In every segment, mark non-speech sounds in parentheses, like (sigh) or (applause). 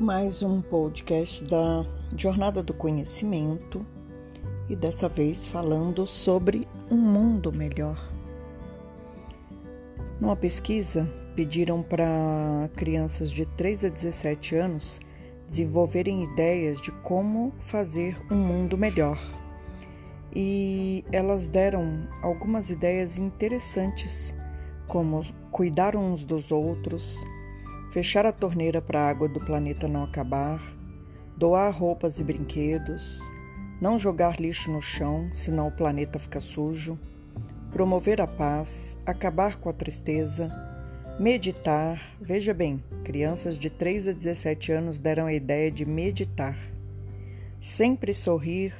mais um podcast da Jornada do Conhecimento e dessa vez falando sobre um mundo melhor. Numa pesquisa, pediram para crianças de 3 a 17 anos desenvolverem ideias de como fazer um mundo melhor. E elas deram algumas ideias interessantes, como cuidar uns dos outros, fechar a torneira para a água do planeta não acabar, doar roupas e brinquedos, não jogar lixo no chão, senão o planeta fica sujo, promover a paz, acabar com a tristeza, meditar. Veja bem, crianças de 3 a 17 anos deram a ideia de meditar. Sempre sorrir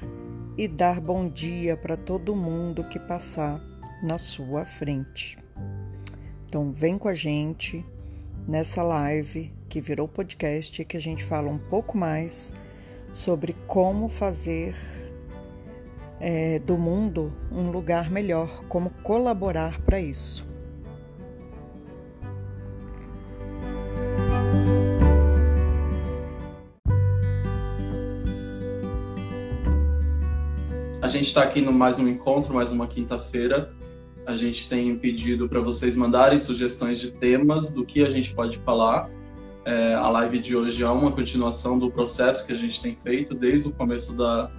e dar bom dia para todo mundo que passar na sua frente. Então, vem com a gente nessa live que virou podcast que a gente fala um pouco mais sobre como fazer é, do mundo um lugar melhor, como colaborar para isso. A gente está aqui no mais um encontro, mais uma quinta-feira, a gente tem pedido para vocês mandarem sugestões de temas do que a gente pode falar. É, a live de hoje é uma continuação do processo que a gente tem feito desde o começo da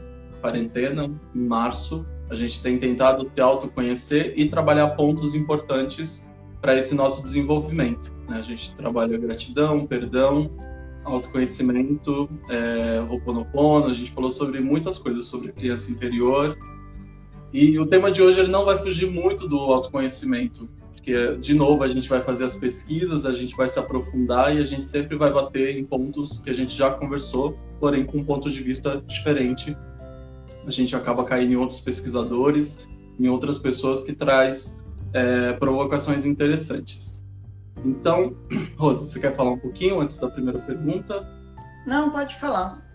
quarentena, em março. A gente tem tentado se autoconhecer e trabalhar pontos importantes para esse nosso desenvolvimento. Né? A gente trabalha gratidão, perdão, autoconhecimento, é, Ho'oponopono, a gente falou sobre muitas coisas sobre criança interior, e o tema de hoje ele não vai fugir muito do autoconhecimento, porque de novo a gente vai fazer as pesquisas, a gente vai se aprofundar e a gente sempre vai bater em pontos que a gente já conversou, porém com um ponto de vista diferente. A gente acaba caindo em outros pesquisadores, em outras pessoas que traz é, provocações interessantes. Então, (clears throat) Rosa, você quer falar um pouquinho antes da primeira pergunta? Não, pode falar.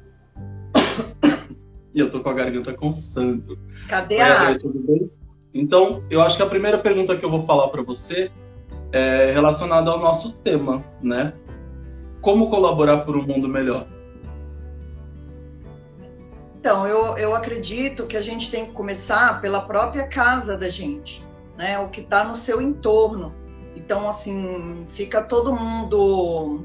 E eu tô com a garganta coçando. Cadê a água? Tudo bem? Então, eu acho que a primeira pergunta que eu vou falar para você é relacionada ao nosso tema, né? Como colaborar por um mundo melhor? Então, eu, eu acredito que a gente tem que começar pela própria casa da gente, né? O que está no seu entorno. Então, assim, fica todo mundo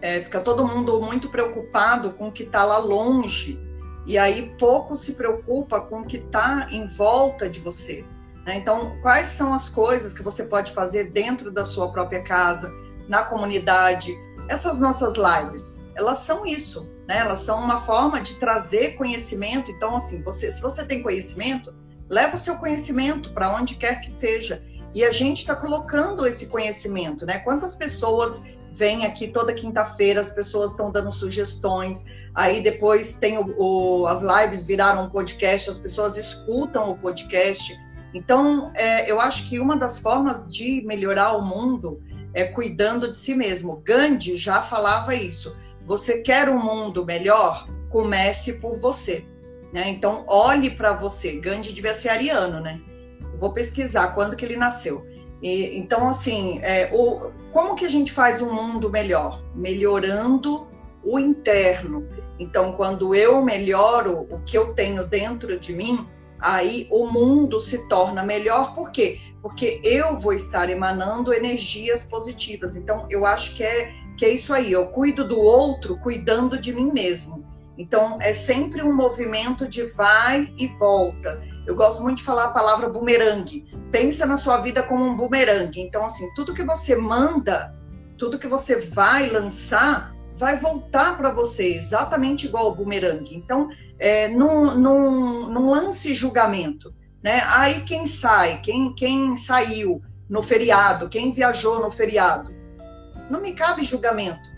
é, fica todo mundo muito preocupado com o que está lá longe e aí pouco se preocupa com o que está em volta de você. Né? Então, quais são as coisas que você pode fazer dentro da sua própria casa, na comunidade? Essas nossas lives, elas são isso, né? Elas são uma forma de trazer conhecimento. Então, assim, você, se você tem conhecimento, leva o seu conhecimento para onde quer que seja. E a gente está colocando esse conhecimento, né? Quantas pessoas vêm aqui toda quinta-feira, as pessoas estão dando sugestões, Aí depois tem o, o, as lives viraram um podcast, as pessoas escutam o podcast. Então, é, eu acho que uma das formas de melhorar o mundo é cuidando de si mesmo. Gandhi já falava isso. Você quer um mundo melhor? Comece por você. Né? Então, olhe para você. Gandhi devia ser ariano, né? vou pesquisar quando que ele nasceu. E, então, assim, é, o, como que a gente faz um mundo melhor? Melhorando o interno. Então, quando eu melhoro o que eu tenho dentro de mim, aí o mundo se torna melhor. Por quê? Porque eu vou estar emanando energias positivas. Então, eu acho que é, que é isso aí. Eu cuido do outro cuidando de mim mesmo. Então, é sempre um movimento de vai e volta. Eu gosto muito de falar a palavra bumerangue. Pensa na sua vida como um bumerangue. Então, assim, tudo que você manda, tudo que você vai lançar, vai voltar para você exatamente igual o bumerangue. Então, é, não, não, não lance julgamento. Né? Aí quem sai, quem, quem saiu no feriado, quem viajou no feriado, não me cabe julgamento.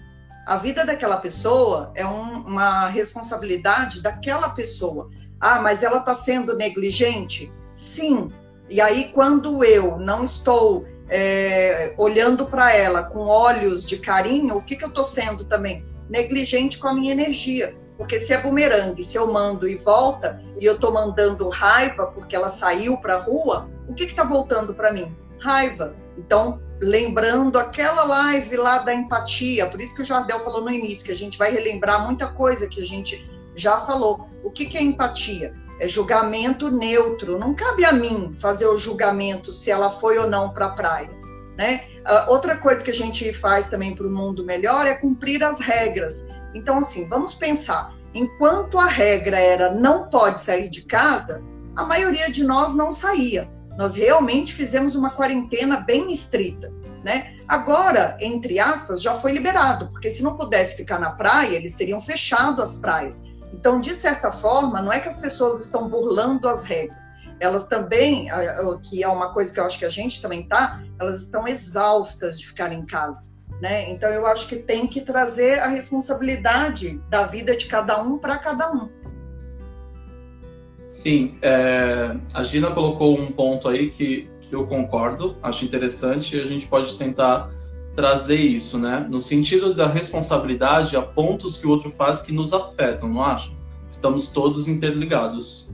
A vida daquela pessoa é um, uma responsabilidade daquela pessoa. Ah, mas ela está sendo negligente? Sim. E aí, quando eu não estou é, olhando para ela com olhos de carinho, o que, que eu estou sendo também? Negligente com a minha energia. Porque se é bumerangue, se eu mando e volta, e eu estou mandando raiva porque ela saiu para a rua, o que está voltando para mim? Raiva. Então, lembrando aquela live lá da empatia, por isso que o Jardel falou no início, que a gente vai relembrar muita coisa que a gente já falou. O que, que é empatia? É julgamento neutro. Não cabe a mim fazer o julgamento se ela foi ou não para a praia. Né? Uh, outra coisa que a gente faz também para o mundo melhor é cumprir as regras. Então, assim, vamos pensar. Enquanto a regra era não pode sair de casa, a maioria de nós não saía. Nós realmente fizemos uma quarentena bem estrita, né? Agora, entre aspas, já foi liberado, porque se não pudesse ficar na praia, eles teriam fechado as praias. Então, de certa forma, não é que as pessoas estão burlando as regras. Elas também, que é uma coisa que eu acho que a gente também está, elas estão exaustas de ficar em casa. Né? Então, eu acho que tem que trazer a responsabilidade da vida de cada um para cada um. Sim, é, a Gina colocou um ponto aí que, que eu concordo, acho interessante, e a gente pode tentar trazer isso, né? No sentido da responsabilidade, há pontos que o outro faz que nos afetam, não acha? Estamos todos interligados.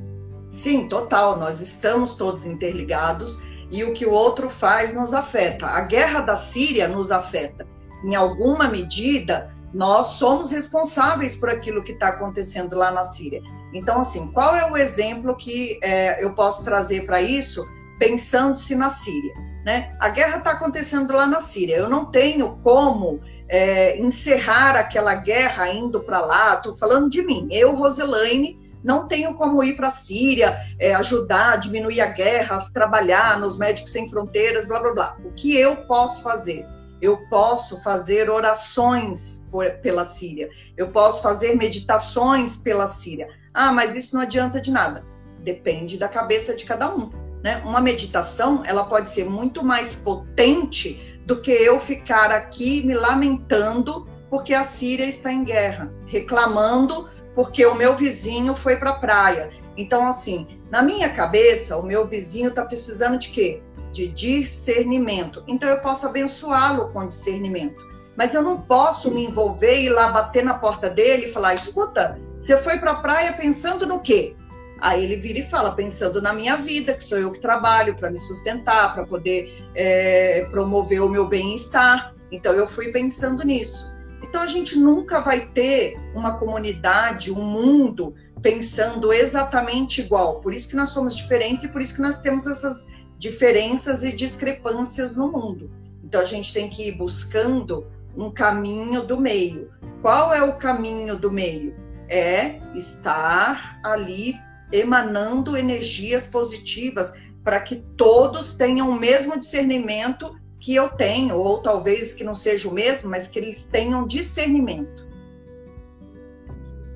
Sim, total. Nós estamos todos interligados e o que o outro faz nos afeta. A guerra da Síria nos afeta. Em alguma medida, nós somos responsáveis por aquilo que está acontecendo lá na Síria. Então, assim, qual é o exemplo que é, eu posso trazer para isso, pensando-se na Síria? Né? A guerra está acontecendo lá na Síria. Eu não tenho como é, encerrar aquela guerra indo para lá. Estou falando de mim. Eu, Roselaine, não tenho como ir para a Síria, é, ajudar, diminuir a guerra, trabalhar nos Médicos Sem Fronteiras, blá blá blá. O que eu posso fazer? Eu posso fazer orações por, pela Síria. Eu posso fazer meditações pela Síria. Ah, mas isso não adianta de nada. Depende da cabeça de cada um. Né? Uma meditação ela pode ser muito mais potente do que eu ficar aqui me lamentando porque a Síria está em guerra, reclamando porque o meu vizinho foi para a praia. Então, assim, na minha cabeça, o meu vizinho está precisando de quê? De discernimento. Então, eu posso abençoá-lo com discernimento. Mas eu não posso me envolver e ir lá bater na porta dele e falar: escuta, você foi para a praia pensando no quê? Aí ele vira e fala, pensando na minha vida, que sou eu que trabalho para me sustentar, para poder é, promover o meu bem-estar. Então eu fui pensando nisso. Então a gente nunca vai ter uma comunidade, um mundo pensando exatamente igual. Por isso que nós somos diferentes e por isso que nós temos essas diferenças e discrepâncias no mundo. Então a gente tem que ir buscando um caminho do meio. Qual é o caminho do meio? É estar ali emanando energias positivas para que todos tenham o mesmo discernimento que eu tenho, ou talvez que não seja o mesmo, mas que eles tenham discernimento.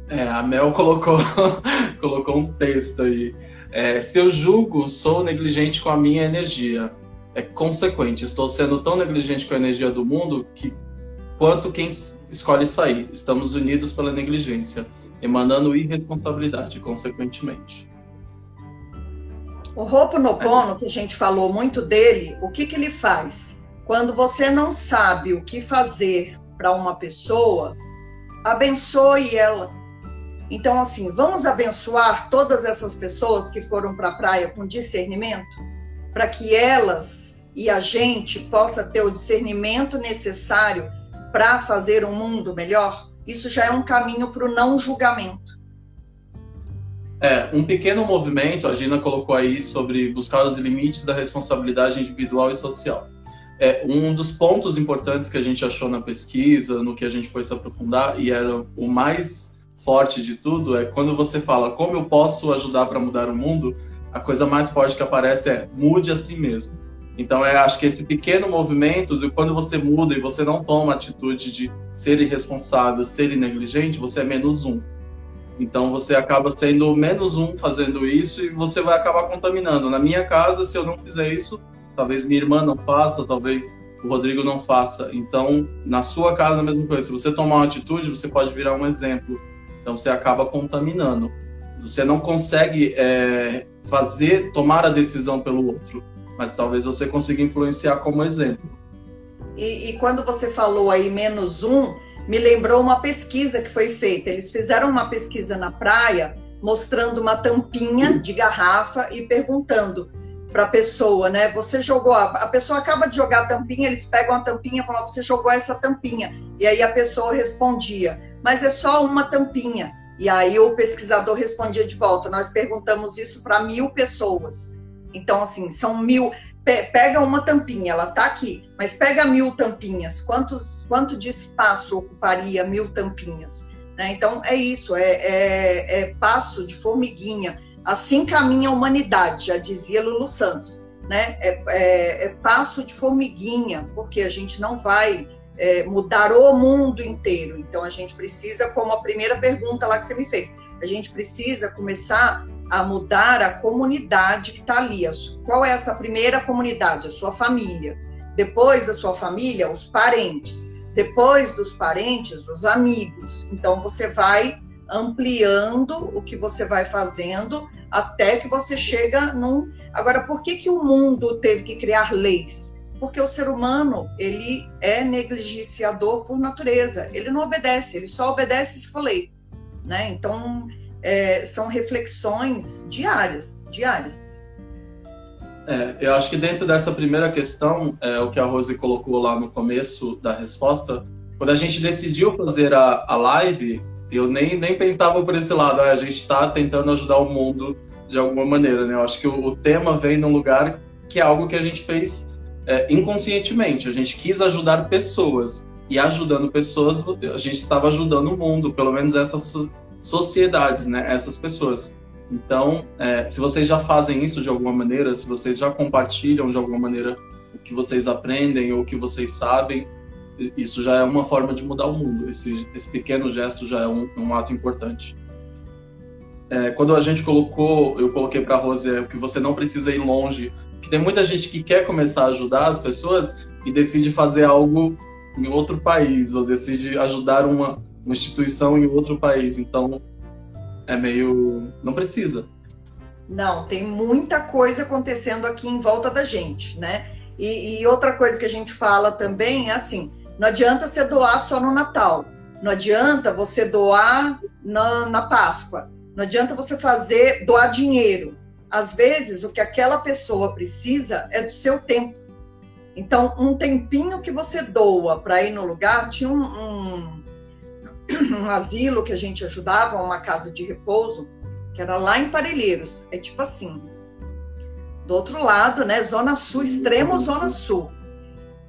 É, a Mel colocou, (laughs) colocou um texto aí. É, se eu julgo, sou negligente com a minha energia. É consequente, estou sendo tão negligente com a energia do mundo que quanto quem escolhe sair. Estamos unidos pela negligência emanando irresponsabilidade, consequentemente. O Ho'oponopono, que a gente falou muito dele, o que, que ele faz? Quando você não sabe o que fazer para uma pessoa, abençoe ela. Então, assim, vamos abençoar todas essas pessoas que foram para a praia com discernimento, para que elas e a gente possa ter o discernimento necessário para fazer um mundo melhor? Isso já é um caminho para o não julgamento. É, um pequeno movimento, a Gina colocou aí sobre buscar os limites da responsabilidade individual e social. É, um dos pontos importantes que a gente achou na pesquisa, no que a gente foi se aprofundar, e era o mais forte de tudo, é quando você fala como eu posso ajudar para mudar o mundo, a coisa mais forte que aparece é mude a si mesmo. Então, é, acho que esse pequeno movimento de quando você muda e você não toma atitude de ser irresponsável, ser negligente, você é menos um. Então, você acaba sendo menos um fazendo isso e você vai acabar contaminando. Na minha casa, se eu não fizer isso, talvez minha irmã não faça, talvez o Rodrigo não faça. Então, na sua casa, a mesma coisa. Se você tomar uma atitude, você pode virar um exemplo. Então, você acaba contaminando. Você não consegue é, fazer, tomar a decisão pelo outro mas talvez você consiga influenciar como exemplo. E, e, quando você falou aí menos um, me lembrou uma pesquisa que foi feita. Eles fizeram uma pesquisa na praia mostrando uma tampinha de garrafa e perguntando para a pessoa, né? Você jogou, a pessoa acaba de jogar a tampinha, eles pegam a tampinha e falam, você jogou essa tampinha. E aí a pessoa respondia, mas é só uma tampinha. E aí o pesquisador respondia de volta, nós perguntamos isso para mil pessoas. Então, assim, são mil. Pega uma tampinha, ela está aqui, mas pega mil tampinhas. Quantos, quanto de espaço ocuparia mil tampinhas? Né? Então, é isso, é, é, é passo de formiguinha Assim caminha a humanidade, já dizia Lulu Santos. Né? É, é, é passo de formiguinha, porque a gente não vai é, mudar o mundo inteiro. Então a gente precisa, como a primeira pergunta lá que você me fez, a gente precisa começar a mudar a comunidade que está ali. Qual é essa primeira comunidade? A sua família. Depois da sua família, os parentes. Depois dos parentes, os amigos. Então você vai ampliando o que você vai fazendo até que você chega num. Agora, por que, que o mundo teve que criar leis? Porque o ser humano ele é negligenciador por natureza. Ele não obedece, ele só obedece se for lei, né? Então é, são reflexões diárias, diárias. É, eu acho que dentro dessa primeira questão, é, o que a Rose colocou lá no começo da resposta, quando a gente decidiu fazer a, a live, eu nem, nem pensava por esse lado, ah, a gente está tentando ajudar o mundo de alguma maneira, né? Eu acho que o, o tema vem num lugar que é algo que a gente fez é, inconscientemente. A gente quis ajudar pessoas. E ajudando pessoas, a gente estava ajudando o mundo, pelo menos essas sociedades, né? Essas pessoas. Então, é, se vocês já fazem isso de alguma maneira, se vocês já compartilham de alguma maneira o que vocês aprendem ou o que vocês sabem, isso já é uma forma de mudar o mundo. Esse, esse pequeno gesto já é um, um ato importante. É, quando a gente colocou, eu coloquei para a Rose é, que você não precisa ir longe, que tem muita gente que quer começar a ajudar as pessoas e decide fazer algo em outro país ou decide ajudar uma, uma instituição em outro país. Então é meio, não precisa. Não, tem muita coisa acontecendo aqui em volta da gente, né? E, e outra coisa que a gente fala também é assim: não adianta você doar só no Natal. Não adianta você doar na, na Páscoa. Não adianta você fazer doar dinheiro. Às vezes, o que aquela pessoa precisa é do seu tempo. Então, um tempinho que você doa para ir no lugar, tinha um, um, (clears throat) um, asilo que a gente ajudava, uma casa de repouso, que era lá em Parelheiros. É tipo assim, do outro lado, né? Zona Sul, extremo Zona Sul.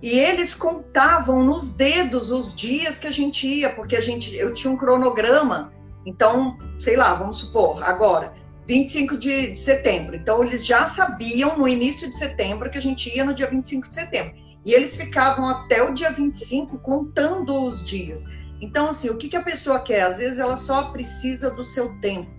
E eles contavam nos dedos os dias que a gente ia, porque a gente, eu tinha um cronograma. Então, sei lá, vamos supor, agora, 25 de, de setembro. Então, eles já sabiam no início de setembro que a gente ia no dia 25 de setembro. E eles ficavam até o dia 25 contando os dias. Então, assim, o que, que a pessoa quer? Às vezes ela só precisa do seu tempo.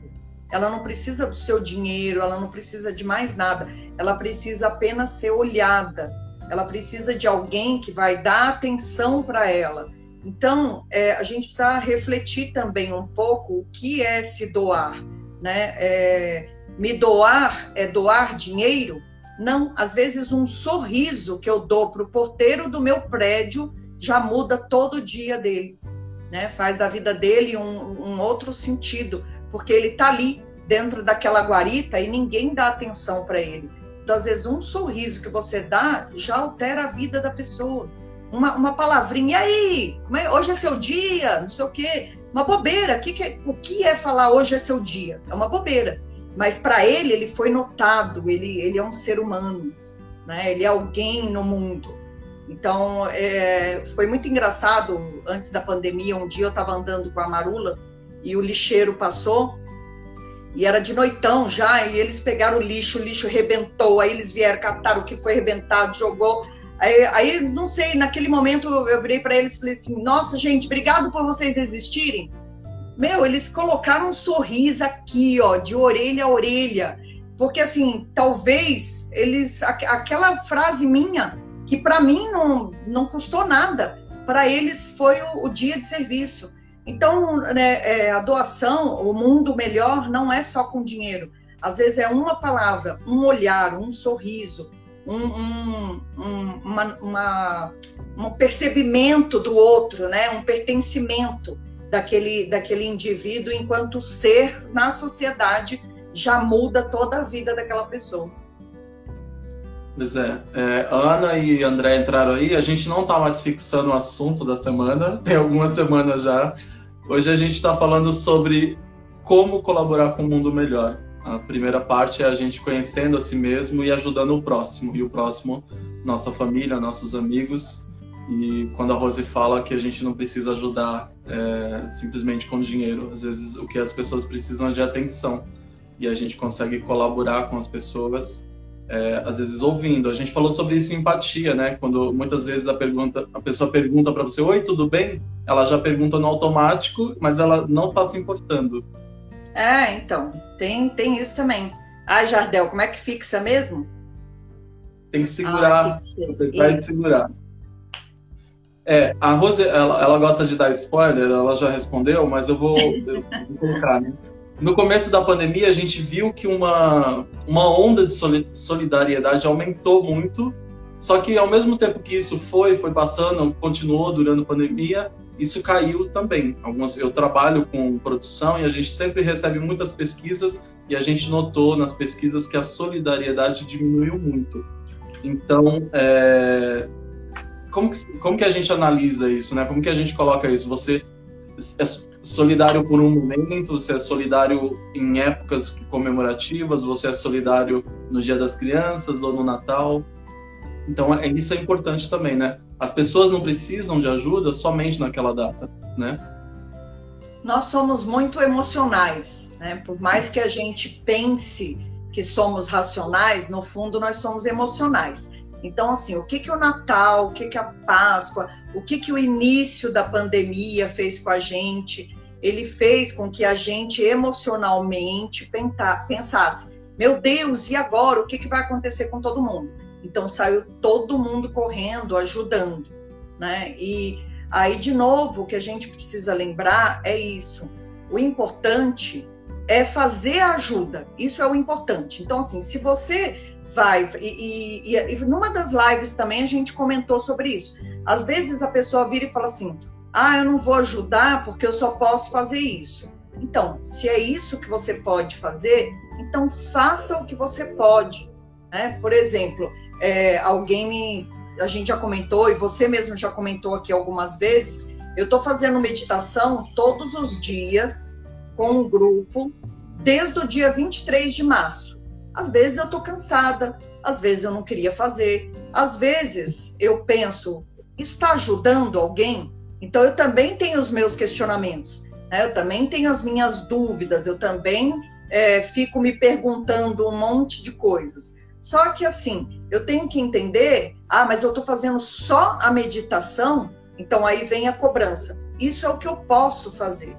Ela não precisa do seu dinheiro, ela não precisa de mais nada. Ela precisa apenas ser olhada ela precisa de alguém que vai dar atenção para ela. Então, é, a gente precisa refletir também um pouco o que é se doar, né? É, me doar é doar dinheiro? Não, às vezes um sorriso que eu dou para o porteiro do meu prédio já muda todo o dia dele, né? Faz da vida dele um, um outro sentido, porque ele está ali dentro daquela guarita e ninguém dá atenção para ele. Então, às vezes, um sorriso que você dá já altera a vida da pessoa. Uma, uma palavrinha, e aí? É? Hoje é seu dia? Não sei o quê. Uma bobeira. O que, é, o que é falar hoje é seu dia? É uma bobeira. Mas para ele, ele foi notado, ele, ele é um ser humano, né? ele é alguém no mundo. Então, é, foi muito engraçado, antes da pandemia, um dia eu estava andando com a Marula e o lixeiro passou e era de noitão já, e eles pegaram o lixo, o lixo rebentou, aí eles vieram, captar o que foi rebentado, jogou. Aí, aí não sei, naquele momento eu virei para eles e falei assim: nossa, gente, obrigado por vocês existirem. Meu, eles colocaram um sorriso aqui, ó, de orelha a orelha. Porque, assim, talvez eles. Aquela frase minha, que para mim não, não custou nada, para eles foi o, o dia de serviço. Então, né, é, a doação, o mundo melhor, não é só com dinheiro. Às vezes é uma palavra, um olhar, um sorriso, um, um, um, uma, uma, um percebimento do outro, né? um pertencimento daquele, daquele indivíduo enquanto ser na sociedade já muda toda a vida daquela pessoa. Pois é. é. Ana e André entraram aí. A gente não está mais fixando o assunto da semana, (laughs) tem algumas semanas já. Hoje a gente está falando sobre como colaborar com o mundo melhor. A primeira parte é a gente conhecendo a si mesmo e ajudando o próximo. E o próximo, nossa família, nossos amigos. E quando a Rose fala que a gente não precisa ajudar é, simplesmente com dinheiro, às vezes o que as pessoas precisam é de atenção. E a gente consegue colaborar com as pessoas é, às vezes ouvindo. A gente falou sobre isso em empatia, né? Quando muitas vezes a pergunta, a pessoa pergunta para você, oi, tudo bem? Ela já pergunta no automático, mas ela não está se importando. É, então, tem, tem isso também. Ah, Jardel, como é que fixa mesmo? Tem que segurar, ah, vai segurar. É, a Rose, ela, ela, gosta de dar spoiler, ela já respondeu, mas eu vou, eu vou colocar, né? No começo da pandemia, a gente viu que uma, uma onda de solidariedade aumentou muito, só que ao mesmo tempo que isso foi, foi passando, continuou durante a pandemia, isso caiu também. Algumas, eu trabalho com produção e a gente sempre recebe muitas pesquisas e a gente notou nas pesquisas que a solidariedade diminuiu muito. Então, é, como, que, como que a gente analisa isso, né? Como que a gente coloca isso? Você é solidário por um momento, você é solidário em épocas comemorativas, você é solidário no Dia das Crianças ou no Natal. Então, é, isso é importante também, né? As pessoas não precisam de ajuda somente naquela data, né? Nós somos muito emocionais, né? Por mais que a gente pense que somos racionais, no fundo nós somos emocionais. Então, assim, o que, que o Natal, o que, que a Páscoa, o que, que o início da pandemia fez com a gente? Ele fez com que a gente emocionalmente pensasse: meu Deus, e agora? O que, que vai acontecer com todo mundo? Então, saiu todo mundo correndo, ajudando, né? E aí, de novo, o que a gente precisa lembrar é isso: o importante é fazer a ajuda, isso é o importante. Então, assim, se você vai. E, e, e, numa das lives também a gente comentou sobre isso. Às vezes a pessoa vira e fala assim: ah, eu não vou ajudar porque eu só posso fazer isso. Então, se é isso que você pode fazer, então faça o que você pode. Né? Por exemplo, é, alguém me. A gente já comentou, e você mesmo já comentou aqui algumas vezes. Eu estou fazendo meditação todos os dias com um grupo, desde o dia 23 de março. Às vezes eu estou cansada, às vezes eu não queria fazer, às vezes eu penso, está ajudando alguém? Então eu também tenho os meus questionamentos, né? eu também tenho as minhas dúvidas, eu também é, fico me perguntando um monte de coisas. Só que assim, eu tenho que entender, ah, mas eu estou fazendo só a meditação, então aí vem a cobrança. Isso é o que eu posso fazer,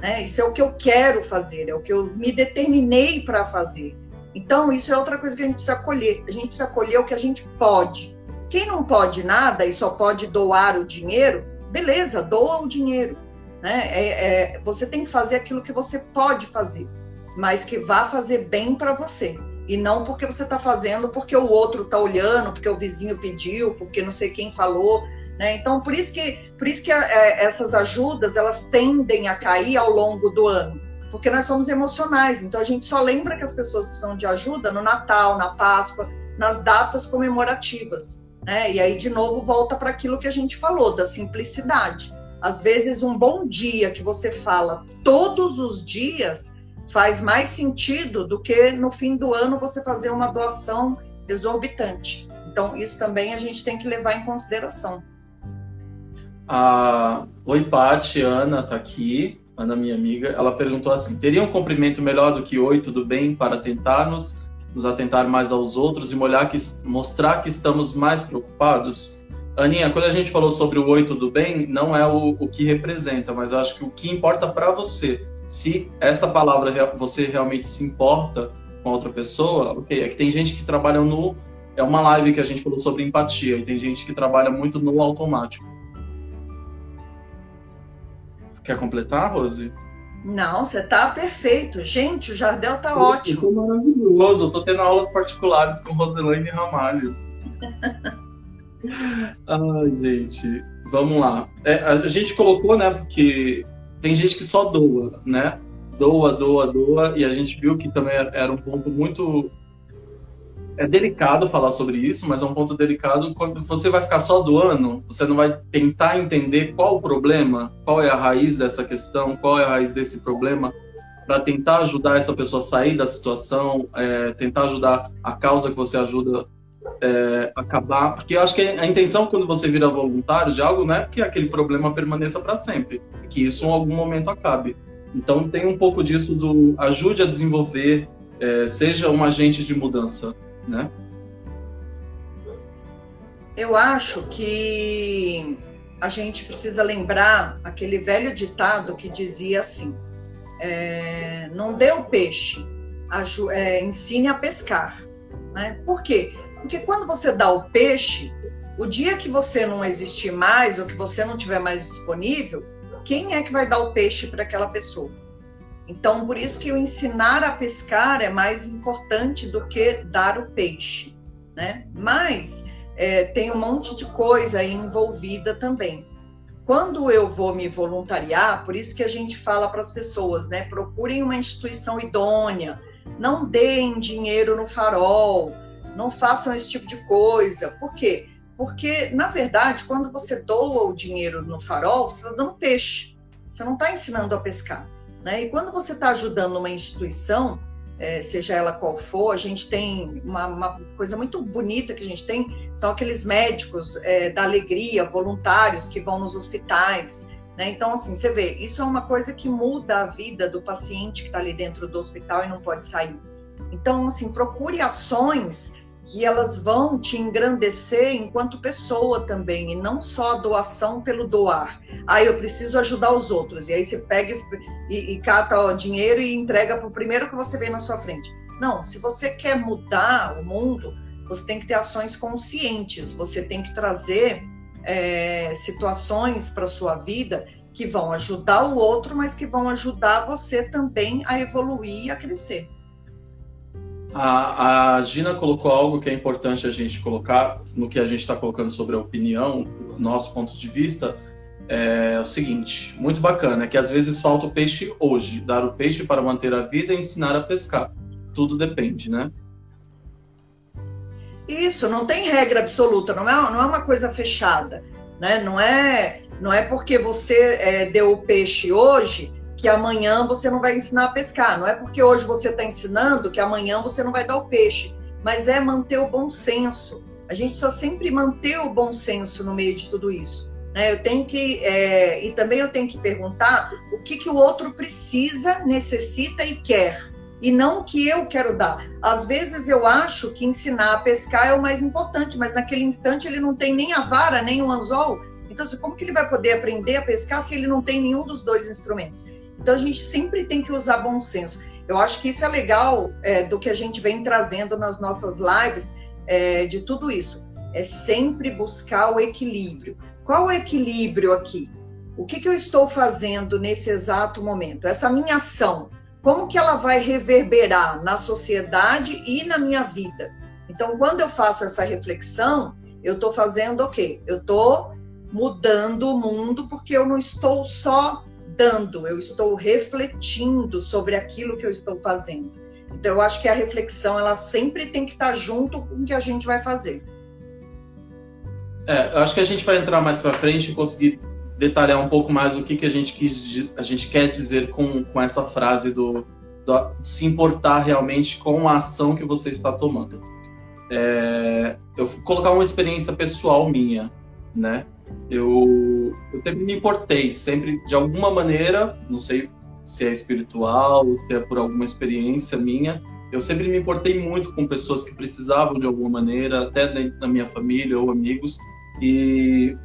né? Isso é o que eu quero fazer, é o que eu me determinei para fazer. Então, isso é outra coisa que a gente precisa acolher. A gente precisa acolher o que a gente pode. Quem não pode nada e só pode doar o dinheiro, beleza, doa o dinheiro. Né? É, é, você tem que fazer aquilo que você pode fazer, mas que vá fazer bem para você. E não porque você está fazendo porque o outro está olhando, porque o vizinho pediu, porque não sei quem falou. Né? Então, por isso que, por isso que é, essas ajudas elas tendem a cair ao longo do ano porque nós somos emocionais, então a gente só lembra que as pessoas precisam de ajuda no Natal, na Páscoa, nas datas comemorativas, né? E aí de novo volta para aquilo que a gente falou da simplicidade. Às vezes um bom dia que você fala todos os dias faz mais sentido do que no fim do ano você fazer uma doação exorbitante. Então isso também a gente tem que levar em consideração. Ah, oi, Paty, Ana tá aqui. Ana, minha amiga, ela perguntou assim: teria um cumprimento melhor do que oi, tudo bem, para tentarmos nos atentar mais aos outros e que, mostrar que estamos mais preocupados? Aninha, quando a gente falou sobre o oi, tudo bem, não é o, o que representa, mas eu acho que o que importa para você, se essa palavra você realmente se importa com outra pessoa, ok, é que tem gente que trabalha no. É uma live que a gente falou sobre empatia, e tem gente que trabalha muito no automático. Quer completar, Rose? Não, você tá perfeito. Gente, o Jardel tá Pô, ótimo. Tô maravilhoso. Eu tô tendo aulas particulares com Roselaine Ramalho. (laughs) Ai, gente. Vamos lá. É, a gente colocou, né, porque tem gente que só doa, né? Doa, doa, doa. E a gente viu que também era um ponto muito é delicado falar sobre isso, mas é um ponto delicado quando você vai ficar só doando, você não vai tentar entender qual o problema, qual é a raiz dessa questão, qual é a raiz desse problema, para tentar ajudar essa pessoa a sair da situação, é, tentar ajudar a causa que você ajuda é, acabar. Porque eu acho que a intenção quando você vira voluntário de algo não é que aquele problema permaneça para sempre, é que isso em algum momento acabe. Então tem um pouco disso do ajude a desenvolver, é, seja um agente de mudança, né? Eu acho que a gente precisa lembrar aquele velho ditado que dizia assim: é, não dê o peixe, é, ensine a pescar. Né? Por quê? Porque quando você dá o peixe, o dia que você não existir mais ou que você não tiver mais disponível, quem é que vai dar o peixe para aquela pessoa? Então, por isso que o ensinar a pescar é mais importante do que dar o peixe, né? Mas é, tem um monte de coisa envolvida também. Quando eu vou me voluntariar, por isso que a gente fala para as pessoas, né? Procurem uma instituição idônea, não deem dinheiro no farol, não façam esse tipo de coisa. Por quê? Porque, na verdade, quando você doa o dinheiro no farol, você está dando peixe. Você não está ensinando a pescar. Né? E quando você está ajudando uma instituição, é, seja ela qual for, a gente tem uma, uma, coisa muito bonita que a gente tem, são aqueles médicos é, da alegria, voluntários que vão nos hospitais. Né? Então, assim, você vê, isso é uma coisa que muda a vida do paciente que está ali dentro do hospital e não pode sair. Então, assim, procure ações que elas vão te engrandecer enquanto pessoa também, e não só a doação pelo doar. Ah, eu preciso ajudar os outros. E aí você pega e, e cata o dinheiro e entrega para o primeiro que você vê na sua frente. Não, se você quer mudar o mundo, você tem que ter ações conscientes, você tem que trazer é, situações para sua vida que vão ajudar o outro, mas que vão ajudar você também a evoluir e a crescer. A, a Gina colocou algo que é importante a gente colocar no que a gente está colocando sobre a opinião, nosso ponto de vista, é o seguinte, muito bacana, é que às vezes falta o peixe hoje, dar o peixe para manter a vida e ensinar a pescar. Tudo depende, né? Isso, não tem regra absoluta, não é, não é uma coisa fechada, né? Não é, não é porque você é, deu o peixe hoje que amanhã você não vai ensinar a pescar. Não é porque hoje você está ensinando que amanhã você não vai dar o peixe, mas é manter o bom senso. A gente precisa sempre manter o bom senso no meio de tudo isso. Né? Eu tenho que é, e também eu tenho que perguntar o que que o outro precisa, necessita e quer e não o que eu quero dar. Às vezes eu acho que ensinar a pescar é o mais importante, mas naquele instante ele não tem nem a vara, nem o anzol. Então, assim, como que ele vai poder aprender a pescar se ele não tem nenhum dos dois instrumentos? Então a gente sempre tem que usar bom senso. Eu acho que isso é legal é, do que a gente vem trazendo nas nossas lives é, de tudo isso. É sempre buscar o equilíbrio. Qual o equilíbrio aqui? O que, que eu estou fazendo nesse exato momento? Essa minha ação, como que ela vai reverberar na sociedade e na minha vida? Então, quando eu faço essa reflexão, eu estou fazendo o quê? Eu estou mudando o mundo porque eu não estou só dando, eu estou refletindo sobre aquilo que eu estou fazendo. Então eu acho que a reflexão ela sempre tem que estar junto com o que a gente vai fazer. É, eu acho que a gente vai entrar mais para frente e conseguir detalhar um pouco mais o que, que a gente quis, a gente quer dizer com, com essa frase do, do se importar realmente com a ação que você está tomando. É, eu vou colocar uma experiência pessoal minha, né? Eu, eu sempre me importei, sempre de alguma maneira, não sei se é espiritual, se é por alguma experiência minha, eu sempre me importei muito com pessoas que precisavam de alguma maneira, até da minha família ou amigos, e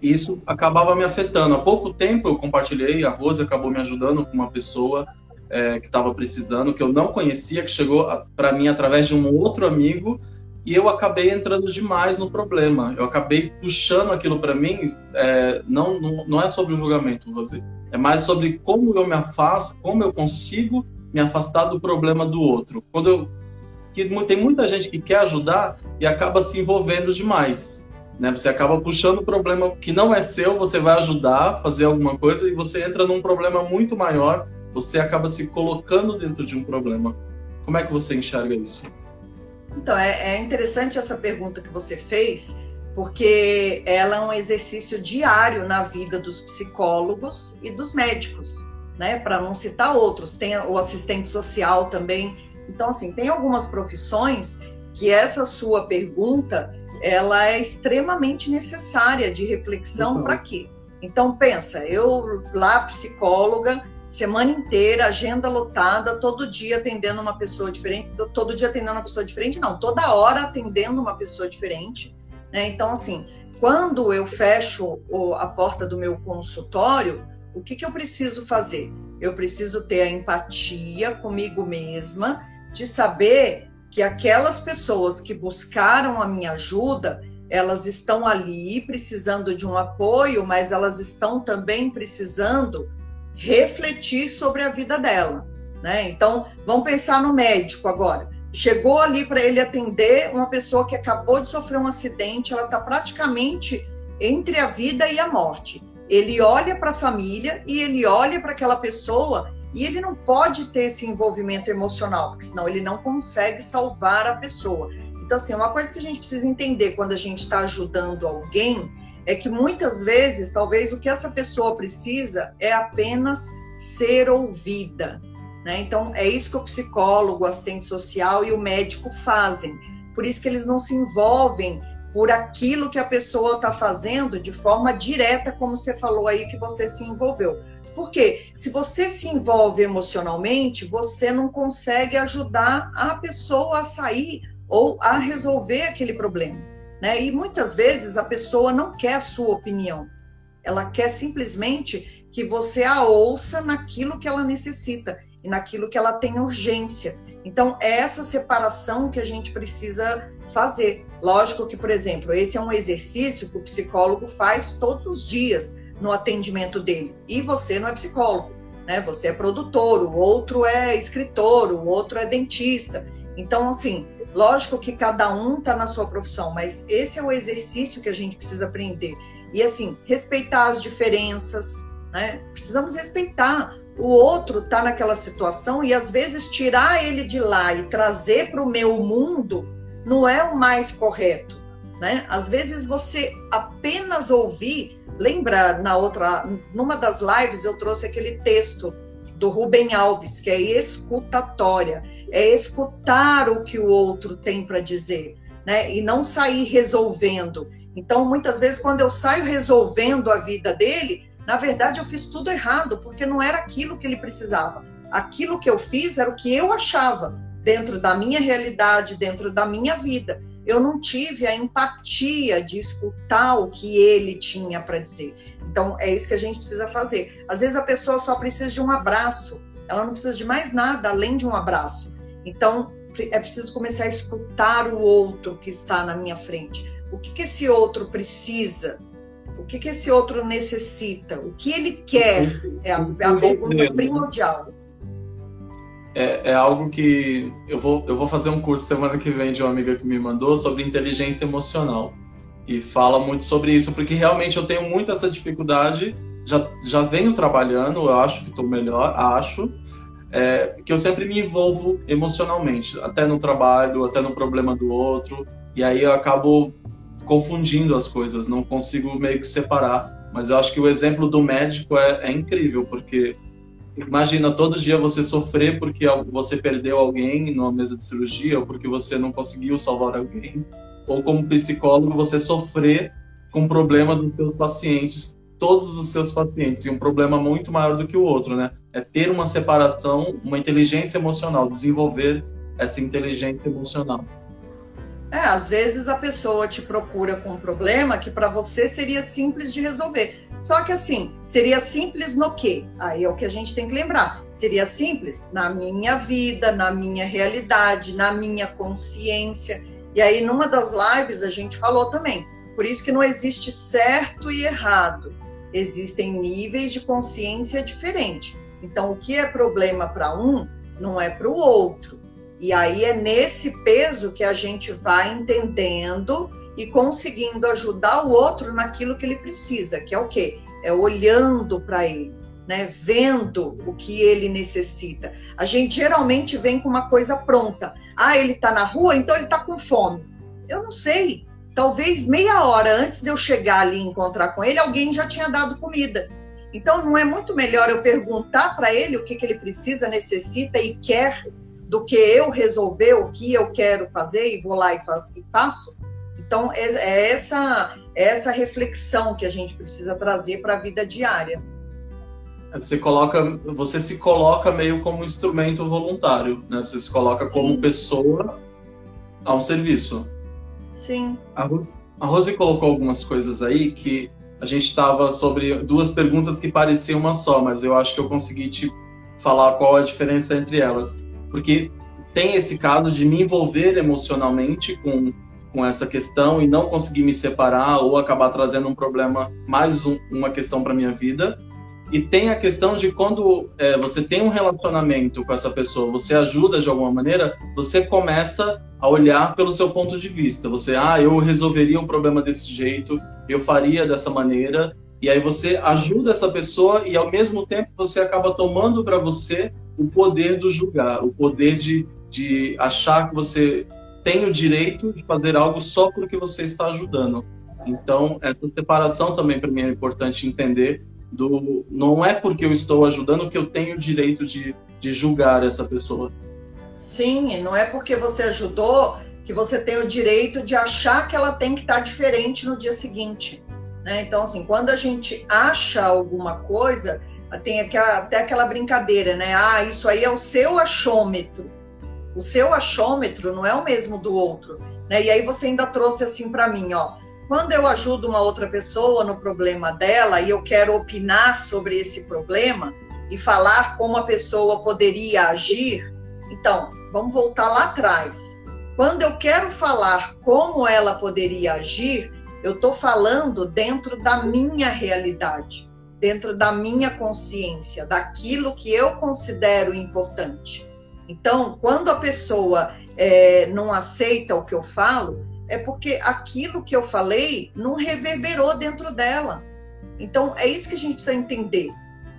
isso acabava me afetando. Há pouco tempo eu compartilhei, a Rose acabou me ajudando com uma pessoa é, que estava precisando, que eu não conhecia, que chegou para mim através de um outro amigo, e eu acabei entrando demais no problema. Eu acabei puxando aquilo para mim. É, não, não, não é sobre o julgamento, você. É mais sobre como eu me afasto, como eu consigo me afastar do problema do outro. Quando eu que tem muita gente que quer ajudar e acaba se envolvendo demais. Né? Você acaba puxando o problema que não é seu, você vai ajudar fazer alguma coisa e você entra num problema muito maior, você acaba se colocando dentro de um problema. Como é que você enxerga isso? Então, é, é interessante essa pergunta que você fez, porque ela é um exercício diário na vida dos psicólogos e dos médicos, né? Para não citar outros, tem o assistente social também. Então, assim, tem algumas profissões que essa sua pergunta ela é extremamente necessária de reflexão uhum. para quê? Então pensa, eu lá psicóloga, semana inteira, agenda lotada, todo dia atendendo uma pessoa diferente, todo dia atendendo uma pessoa diferente, não, toda hora atendendo uma pessoa diferente, né? Então assim, quando eu fecho a porta do meu consultório, o que, que eu preciso fazer? Eu preciso ter a empatia comigo mesma, de saber que aquelas pessoas que buscaram a minha ajuda, elas estão ali precisando de um apoio, mas elas estão também precisando refletir sobre a vida dela, né? Então, vamos pensar no médico agora. Chegou ali para ele atender uma pessoa que acabou de sofrer um acidente, ela está praticamente entre a vida e a morte. Ele olha para a família e ele olha para aquela pessoa e ele não pode ter esse envolvimento emocional, porque senão ele não consegue salvar a pessoa. Então, assim, uma coisa que a gente precisa entender quando a gente está ajudando alguém é que muitas vezes, talvez o que essa pessoa precisa é apenas ser ouvida. Né? Então, é isso que o psicólogo, o assistente social e o médico fazem. Por isso que eles não se envolvem por aquilo que a pessoa está fazendo de forma direta, como você falou aí que você se envolveu. Porque se você se envolve emocionalmente, você não consegue ajudar a pessoa a sair ou a resolver aquele problema. Né? E muitas vezes a pessoa não quer a sua opinião, ela quer simplesmente que você a ouça naquilo que ela necessita e naquilo que ela tem urgência. Então, é essa separação que a gente precisa fazer. Lógico que, por exemplo, esse é um exercício que o psicólogo faz todos os dias no atendimento dele. E você não é psicólogo, né? Você é produtor, o outro é escritor, o outro é dentista. Então, assim, lógico que cada um está na sua profissão, mas esse é o exercício que a gente precisa aprender. E assim, respeitar as diferenças, né? Precisamos respeitar. O outro está naquela situação e às vezes tirar ele de lá e trazer para o meu mundo não é o mais correto, né? Às vezes você apenas ouvir Lembra na outra, numa das lives eu trouxe aquele texto do Rubem Alves, que é escutatória, é escutar o que o outro tem para dizer, né? E não sair resolvendo. Então, muitas vezes, quando eu saio resolvendo a vida dele, na verdade eu fiz tudo errado, porque não era aquilo que ele precisava. Aquilo que eu fiz era o que eu achava dentro da minha realidade, dentro da minha vida eu não tive a empatia de escutar o que ele tinha para dizer. Então, é isso que a gente precisa fazer. Às vezes a pessoa só precisa de um abraço, ela não precisa de mais nada além de um abraço. Então, é preciso começar a escutar o outro que está na minha frente. O que, que esse outro precisa? O que, que esse outro necessita? O que ele quer? É a, é a pergunta primordial é, é, algo que eu vou, eu vou fazer um curso semana que vem de uma amiga que me mandou sobre inteligência emocional. E fala muito sobre isso, porque realmente eu tenho muito essa dificuldade. Já, já venho trabalhando, eu acho que estou melhor, acho. É, que eu sempre me envolvo emocionalmente, até no trabalho, até no problema do outro. E aí eu acabo confundindo as coisas, não consigo meio que separar. Mas eu acho que o exemplo do médico é, é incrível, porque Imagina todo dia você sofrer porque você perdeu alguém numa mesa de cirurgia ou porque você não conseguiu salvar alguém. Ou como psicólogo, você sofrer com o problema dos seus pacientes, todos os seus pacientes, e um problema muito maior do que o outro, né? É ter uma separação, uma inteligência emocional, desenvolver essa inteligência emocional. É, às vezes a pessoa te procura com um problema que para você seria simples de resolver. Só que assim, seria simples no quê? Aí é o que a gente tem que lembrar. Seria simples na minha vida, na minha realidade, na minha consciência. E aí, numa das lives, a gente falou também. Por isso que não existe certo e errado. Existem níveis de consciência diferentes. Então, o que é problema para um, não é para o outro. E aí é nesse peso que a gente vai entendendo e conseguindo ajudar o outro naquilo que ele precisa, que é o quê? É olhando para ele, né? Vendo o que ele necessita. A gente geralmente vem com uma coisa pronta. Ah, ele está na rua, então ele está com fome. Eu não sei. Talvez meia hora antes de eu chegar ali e encontrar com ele, alguém já tinha dado comida. Então, não é muito melhor eu perguntar para ele o que, que ele precisa, necessita e quer, do que eu resolver o que eu quero fazer e vou lá e faço? E faço? Então, é, é essa, é essa reflexão que a gente precisa trazer para a vida diária. Você coloca, você se coloca meio como instrumento voluntário, né? Você se coloca como Sim. pessoa ao serviço. Sim. A, a Rose colocou algumas coisas aí que a gente estava sobre duas perguntas que pareciam uma só, mas eu acho que eu consegui te falar qual a diferença entre elas. Porque tem esse caso de me envolver emocionalmente com, com essa questão e não conseguir me separar ou acabar trazendo um problema, mais um, uma questão para minha vida. E tem a questão de quando é, você tem um relacionamento com essa pessoa, você ajuda de alguma maneira, você começa a olhar pelo seu ponto de vista. Você, ah, eu resolveria o problema desse jeito, eu faria dessa maneira. E aí você ajuda essa pessoa e ao mesmo tempo você acaba tomando para você o poder do julgar, o poder de, de achar que você tem o direito de fazer algo só porque você está ajudando. Então, essa separação também para mim é importante entender do não é porque eu estou ajudando que eu tenho o direito de, de julgar essa pessoa. Sim, não é porque você ajudou que você tem o direito de achar que ela tem que estar diferente no dia seguinte. Né? Então, assim, quando a gente acha alguma coisa, tem aquela, até aquela brincadeira, né? Ah, isso aí é o seu achômetro. O seu achômetro não é o mesmo do outro. Né? E aí você ainda trouxe assim para mim, ó. Quando eu ajudo uma outra pessoa no problema dela e eu quero opinar sobre esse problema e falar como a pessoa poderia agir, então, vamos voltar lá atrás quando eu quero falar como ela poderia agir, eu estou falando dentro da minha realidade, dentro da minha consciência, daquilo que eu considero importante. Então, quando a pessoa é, não aceita o que eu falo, é porque aquilo que eu falei não reverberou dentro dela. Então, é isso que a gente precisa entender,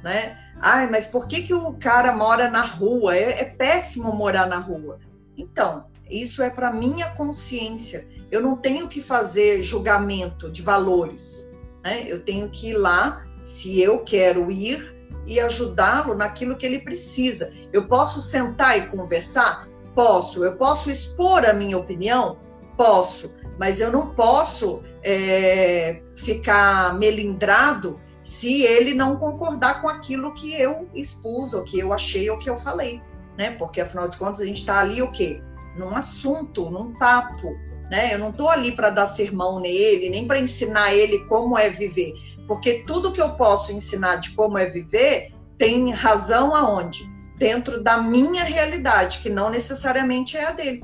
né? Ai, mas por que, que o cara mora na rua? É, é péssimo morar na rua. Então, isso é para minha consciência. Eu não tenho que fazer julgamento de valores. Né? Eu tenho que ir lá, se eu quero ir, e ajudá-lo naquilo que ele precisa. Eu posso sentar e conversar? Posso. Eu posso expor a minha opinião? Posso. Mas eu não posso é, ficar melindrado se ele não concordar com aquilo que eu expus, ou que eu achei, ou que eu falei. Né? Porque, afinal de contas, a gente está ali o quê? num assunto, num papo, né? Eu não estou ali para dar sermão nele, nem para ensinar ele como é viver, porque tudo que eu posso ensinar de como é viver tem razão aonde? Dentro da minha realidade, que não necessariamente é a dele.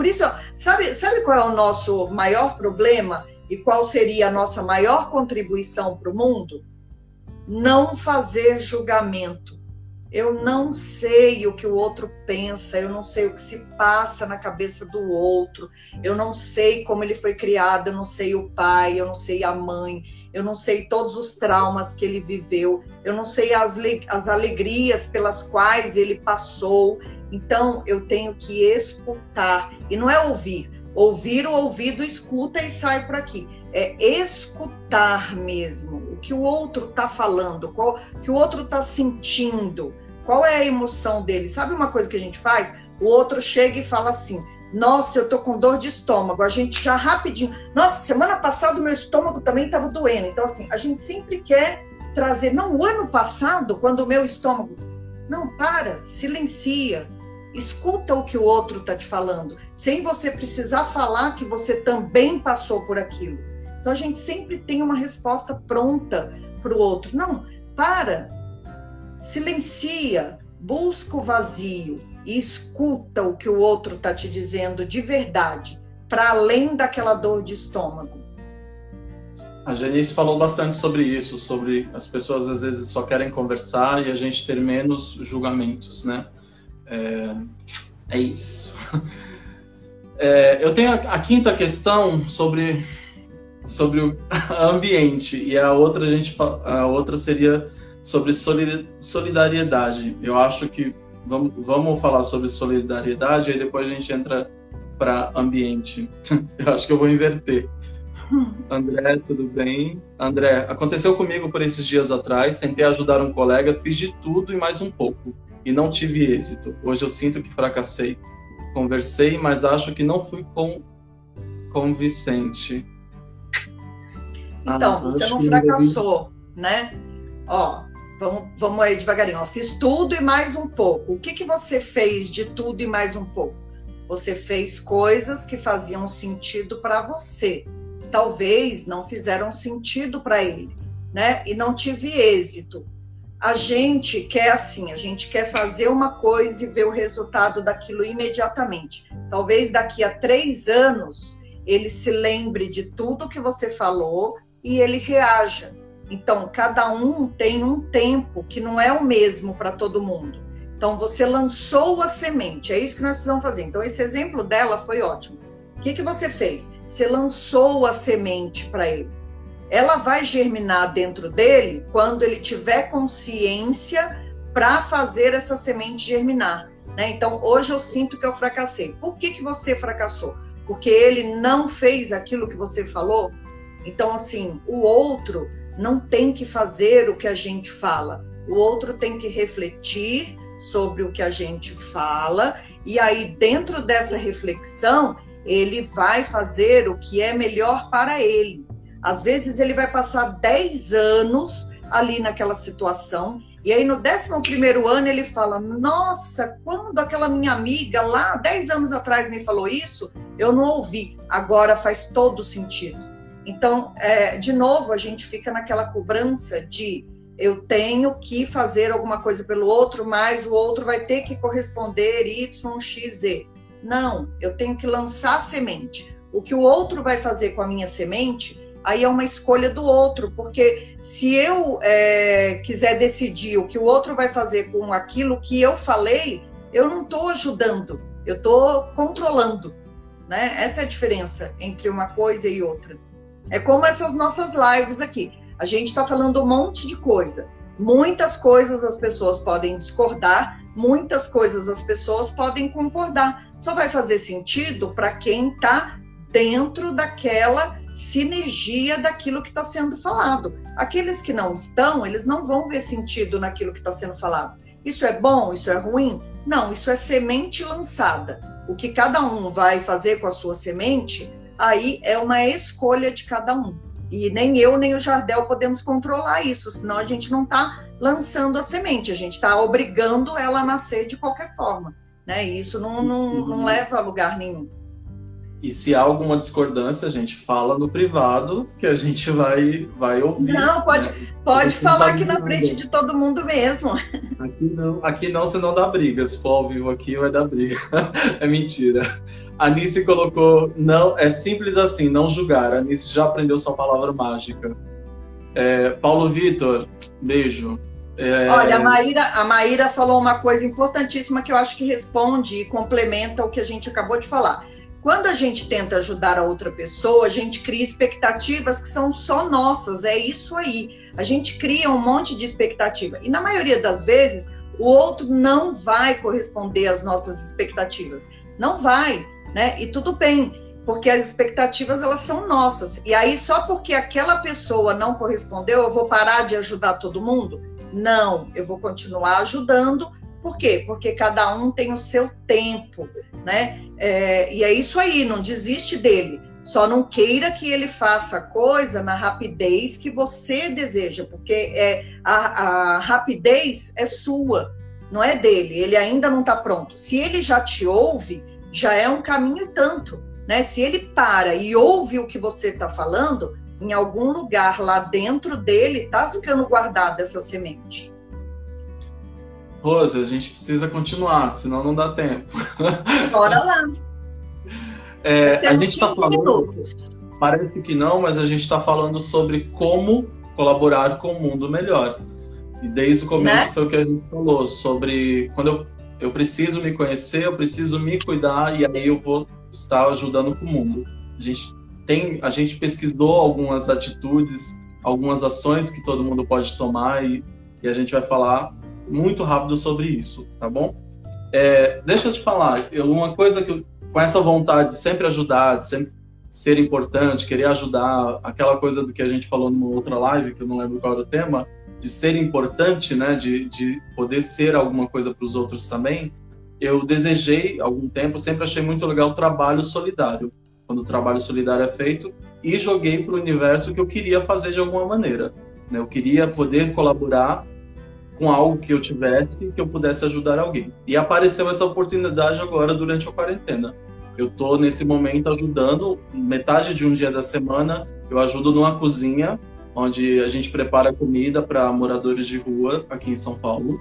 Por isso, sabe, sabe qual é o nosso maior problema e qual seria a nossa maior contribuição para o mundo? Não fazer julgamento eu não sei o que o outro pensa, eu não sei o que se passa na cabeça do outro, eu não sei como ele foi criado, eu não sei o pai, eu não sei a mãe, eu não sei todos os traumas que ele viveu, eu não sei as, as alegrias pelas quais ele passou. Então, eu tenho que escutar, e não é ouvir. Ouvir o ouvido escuta e sai por aqui. É escutar mesmo o que o outro está falando, o que o outro está sentindo, qual é a emoção dele? Sabe uma coisa que a gente faz? O outro chega e fala assim: Nossa, eu tô com dor de estômago. A gente já rapidinho. Nossa, semana passada o meu estômago também estava doendo. Então, assim, a gente sempre quer trazer. Não, o ano passado, quando o meu estômago. Não, para, silencia. Escuta o que o outro está te falando, sem você precisar falar que você também passou por aquilo. Então a gente sempre tem uma resposta pronta para o outro. Não, para, silencia, busca o vazio e escuta o que o outro está te dizendo de verdade, para além daquela dor de estômago. A Janice falou bastante sobre isso, sobre as pessoas às vezes só querem conversar e a gente ter menos julgamentos, né? É, é isso. (laughs) É, eu tenho a, a, quinta questão sobre sobre o (laughs) ambiente e a outra a gente a outra seria sobre solidariedade. Eu acho que vamos, vamos falar sobre solidariedade, aí depois a gente entra para ambiente. (laughs) eu acho que eu vou inverter. André, tudo bem? André, aconteceu comigo por esses dias atrás. Tentei ajudar um colega, fiz de tudo e mais um pouco. E não tive êxito. Hoje eu sinto que fracassei. Conversei, mas acho que não fui com convincente. Então, ah, você não fracassou, né? Ó, vamos, vamos aí devagarinho. Ó, fiz tudo e mais um pouco. O que, que você fez de tudo e mais um pouco? Você fez coisas que faziam sentido para você talvez não fizeram sentido para ele, né? E não tive êxito. A gente quer assim, a gente quer fazer uma coisa e ver o resultado daquilo imediatamente. Talvez daqui a três anos ele se lembre de tudo que você falou e ele reaja. Então, cada um tem um tempo que não é o mesmo para todo mundo. Então, você lançou a semente, é isso que nós precisamos fazer. Então, esse exemplo dela foi ótimo. O que, que você fez? Você lançou a semente para ele. Ela vai germinar dentro dele quando ele tiver consciência para fazer essa semente germinar. Né? Então, hoje eu sinto que eu fracassei. Por que, que você fracassou? Porque ele não fez aquilo que você falou? Então, assim, o outro não tem que fazer o que a gente fala. O outro tem que refletir sobre o que a gente fala. E aí, dentro dessa reflexão, ele vai fazer o que é melhor para ele. Às vezes ele vai passar 10 anos ali naquela situação, e aí no 11 ano ele fala: Nossa, quando aquela minha amiga lá 10 anos atrás me falou isso, eu não ouvi, agora faz todo sentido. Então, é, de novo, a gente fica naquela cobrança de eu tenho que fazer alguma coisa pelo outro, mas o outro vai ter que corresponder Y, X, Z. Não, eu tenho que lançar semente. O que o outro vai fazer com a minha semente, aí é uma escolha do outro, porque se eu é, quiser decidir o que o outro vai fazer com aquilo que eu falei, eu não estou ajudando, eu estou controlando. Né? Essa é a diferença entre uma coisa e outra. É como essas nossas lives aqui. A gente está falando um monte de coisa. Muitas coisas as pessoas podem discordar, muitas coisas as pessoas podem concordar. Só vai fazer sentido para quem está dentro daquela sinergia daquilo que está sendo falado. Aqueles que não estão, eles não vão ver sentido naquilo que está sendo falado. Isso é bom? Isso é ruim? Não, isso é semente lançada. O que cada um vai fazer com a sua semente, aí é uma escolha de cada um. E nem eu nem o Jardel podemos controlar isso, senão a gente não está lançando a semente, a gente está obrigando ela a nascer de qualquer forma. Né? E isso não, não, não leva a lugar nenhum. E se há alguma discordância, a gente fala no privado, que a gente vai, vai ouvir. Não, pode, né? pode falar aqui na frente de todo mundo mesmo. Aqui não, aqui não, senão dá briga. Se for ao vivo aqui, vai dar briga. (laughs) é mentira. A Nice colocou, não, é simples assim, não julgar. A Nice já aprendeu sua palavra mágica. É, Paulo Vitor, beijo. É... Olha, a Maíra, a Maíra falou uma coisa importantíssima que eu acho que responde e complementa o que a gente acabou de falar. Quando a gente tenta ajudar a outra pessoa, a gente cria expectativas que são só nossas, é isso aí. A gente cria um monte de expectativa. E na maioria das vezes, o outro não vai corresponder às nossas expectativas. Não vai, né? E tudo bem, porque as expectativas elas são nossas. E aí só porque aquela pessoa não correspondeu, eu vou parar de ajudar todo mundo? Não, eu vou continuar ajudando. Por quê? Porque cada um tem o seu tempo, né? É, e é isso aí, não desiste dele. Só não queira que ele faça a coisa na rapidez que você deseja, porque é, a, a rapidez é sua, não é dele. Ele ainda não está pronto. Se ele já te ouve, já é um caminho tanto. Né? Se ele para e ouve o que você está falando, em algum lugar lá dentro dele está ficando guardada essa semente. Rosa, a gente precisa continuar, senão não dá tempo. Bora lá. É, a gente está falando. Minutos. Parece que não, mas a gente está falando sobre como colaborar com o mundo melhor. E desde o começo né? foi o que a gente falou sobre quando eu, eu preciso me conhecer, eu preciso me cuidar e aí eu vou estar ajudando o mundo. A gente tem, a gente pesquisou algumas atitudes, algumas ações que todo mundo pode tomar e, e a gente vai falar muito rápido sobre isso, tá bom? É, deixa eu te falar, eu, uma coisa que eu, com essa vontade de sempre ajudar, de sempre ser importante, querer ajudar, aquela coisa do que a gente falou numa outra live, que eu não lembro qual era o tema, de ser importante, né, de, de poder ser alguma coisa para os outros também, eu desejei algum tempo, sempre achei muito legal o trabalho solidário, quando o trabalho solidário é feito, e joguei para o universo que eu queria fazer de alguma maneira. Né? Eu queria poder colaborar com algo que eu tivesse que eu pudesse ajudar alguém. E apareceu essa oportunidade agora durante a quarentena. Eu estou nesse momento ajudando, metade de um dia da semana, eu ajudo numa cozinha onde a gente prepara comida para moradores de rua aqui em São Paulo.